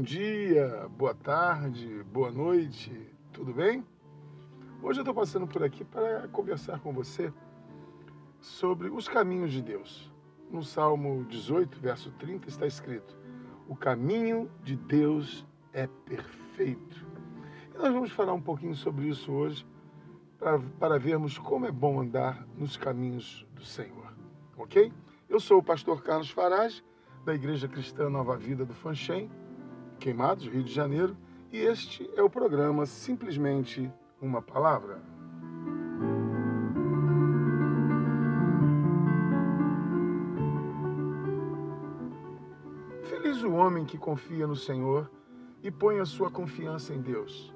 bom dia, boa tarde, boa noite, tudo bem? Hoje eu estou passando por aqui para conversar com você sobre os caminhos de Deus. No Salmo 18, verso 30, está escrito: O caminho de Deus é perfeito. E nós vamos falar um pouquinho sobre isso hoje, para, para vermos como é bom andar nos caminhos do Senhor, ok? Eu sou o pastor Carlos Farage, da Igreja Cristã Nova Vida do Fanchen Queimados, Rio de Janeiro, e este é o programa Simplesmente uma Palavra. Feliz o homem que confia no Senhor e põe a sua confiança em Deus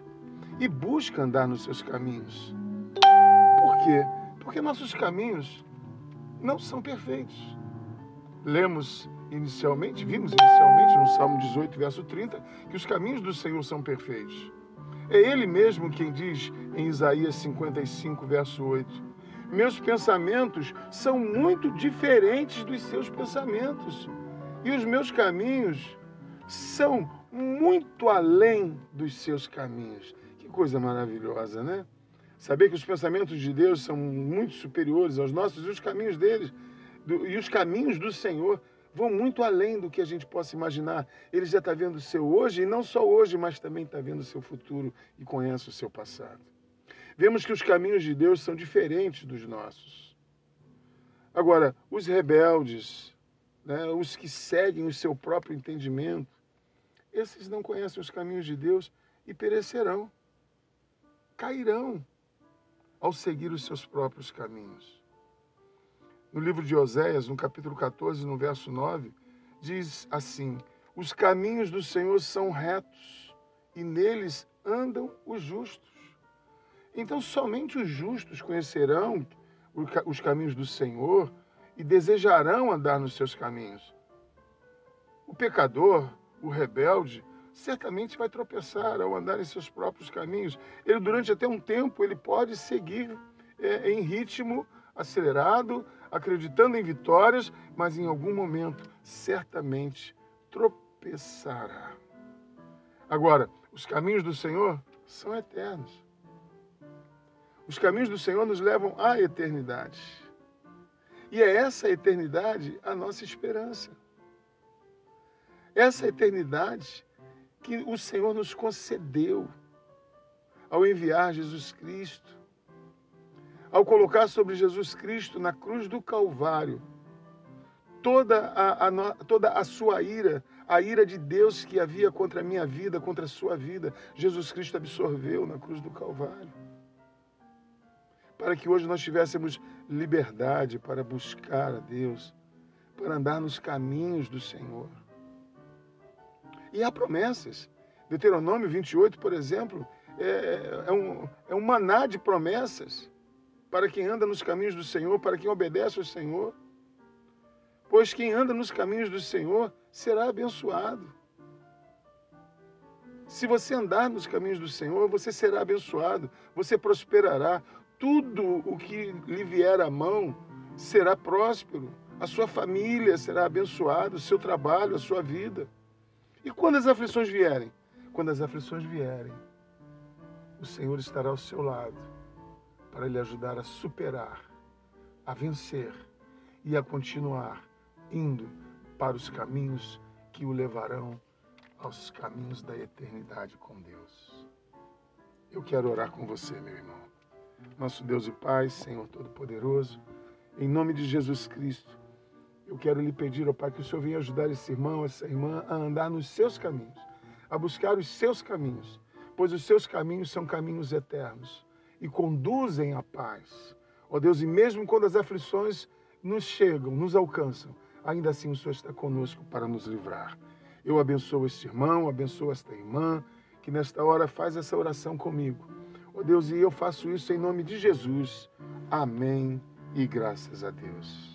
e busca andar nos seus caminhos. Por quê? Porque nossos caminhos não são perfeitos. Lemos inicialmente, vimos inicialmente no Salmo 18, verso 30, que os caminhos do Senhor são perfeitos. É Ele mesmo quem diz em Isaías 55, verso 8: Meus pensamentos são muito diferentes dos seus pensamentos, e os meus caminhos são muito além dos seus caminhos. Que coisa maravilhosa, né? Saber que os pensamentos de Deus são muito superiores aos nossos e os caminhos deles do, e os caminhos do Senhor vão muito além do que a gente possa imaginar. Ele já está vendo o seu hoje, e não só hoje, mas também está vendo o seu futuro e conhece o seu passado. Vemos que os caminhos de Deus são diferentes dos nossos. Agora, os rebeldes, né, os que seguem o seu próprio entendimento, esses não conhecem os caminhos de Deus e perecerão, cairão ao seguir os seus próprios caminhos no livro de Oséias, no capítulo 14, no verso 9, diz assim: Os caminhos do Senhor são retos e neles andam os justos. Então, somente os justos conhecerão os caminhos do Senhor e desejarão andar nos seus caminhos. O pecador, o rebelde, certamente vai tropeçar ao andar em seus próprios caminhos. Ele, durante até um tempo, ele pode seguir é, em ritmo acelerado, acreditando em vitórias, mas em algum momento certamente tropeçará. Agora, os caminhos do Senhor são eternos. Os caminhos do Senhor nos levam à eternidade. E é essa eternidade a nossa esperança. Essa eternidade que o Senhor nos concedeu ao enviar Jesus Cristo ao colocar sobre Jesus Cristo na cruz do Calvário toda a, a, toda a sua ira, a ira de Deus que havia contra a minha vida, contra a sua vida, Jesus Cristo absorveu na cruz do Calvário. Para que hoje nós tivéssemos liberdade para buscar a Deus, para andar nos caminhos do Senhor. E há promessas. Deuteronômio 28, por exemplo, é, é, um, é um maná de promessas para quem anda nos caminhos do Senhor, para quem obedece ao Senhor. Pois quem anda nos caminhos do Senhor será abençoado. Se você andar nos caminhos do Senhor, você será abençoado, você prosperará. Tudo o que lhe vier à mão será próspero. A sua família será abençoada, o seu trabalho, a sua vida. E quando as aflições vierem? Quando as aflições vierem, o Senhor estará ao seu lado para lhe ajudar a superar, a vencer e a continuar indo para os caminhos que o levarão aos caminhos da eternidade com Deus. Eu quero orar com você, meu irmão. Nosso Deus e Pai, Senhor Todo-Poderoso, em nome de Jesus Cristo, eu quero lhe pedir, ó Pai, que o Senhor venha ajudar esse irmão, essa irmã a andar nos seus caminhos, a buscar os seus caminhos, pois os seus caminhos são caminhos eternos e conduzem à paz. Ó Deus, e mesmo quando as aflições nos chegam, nos alcançam, ainda assim o Senhor está conosco para nos livrar. Eu abençoo este irmão, abençoo esta irmã, que nesta hora faz essa oração comigo. Ó Deus, e eu faço isso em nome de Jesus. Amém e graças a Deus.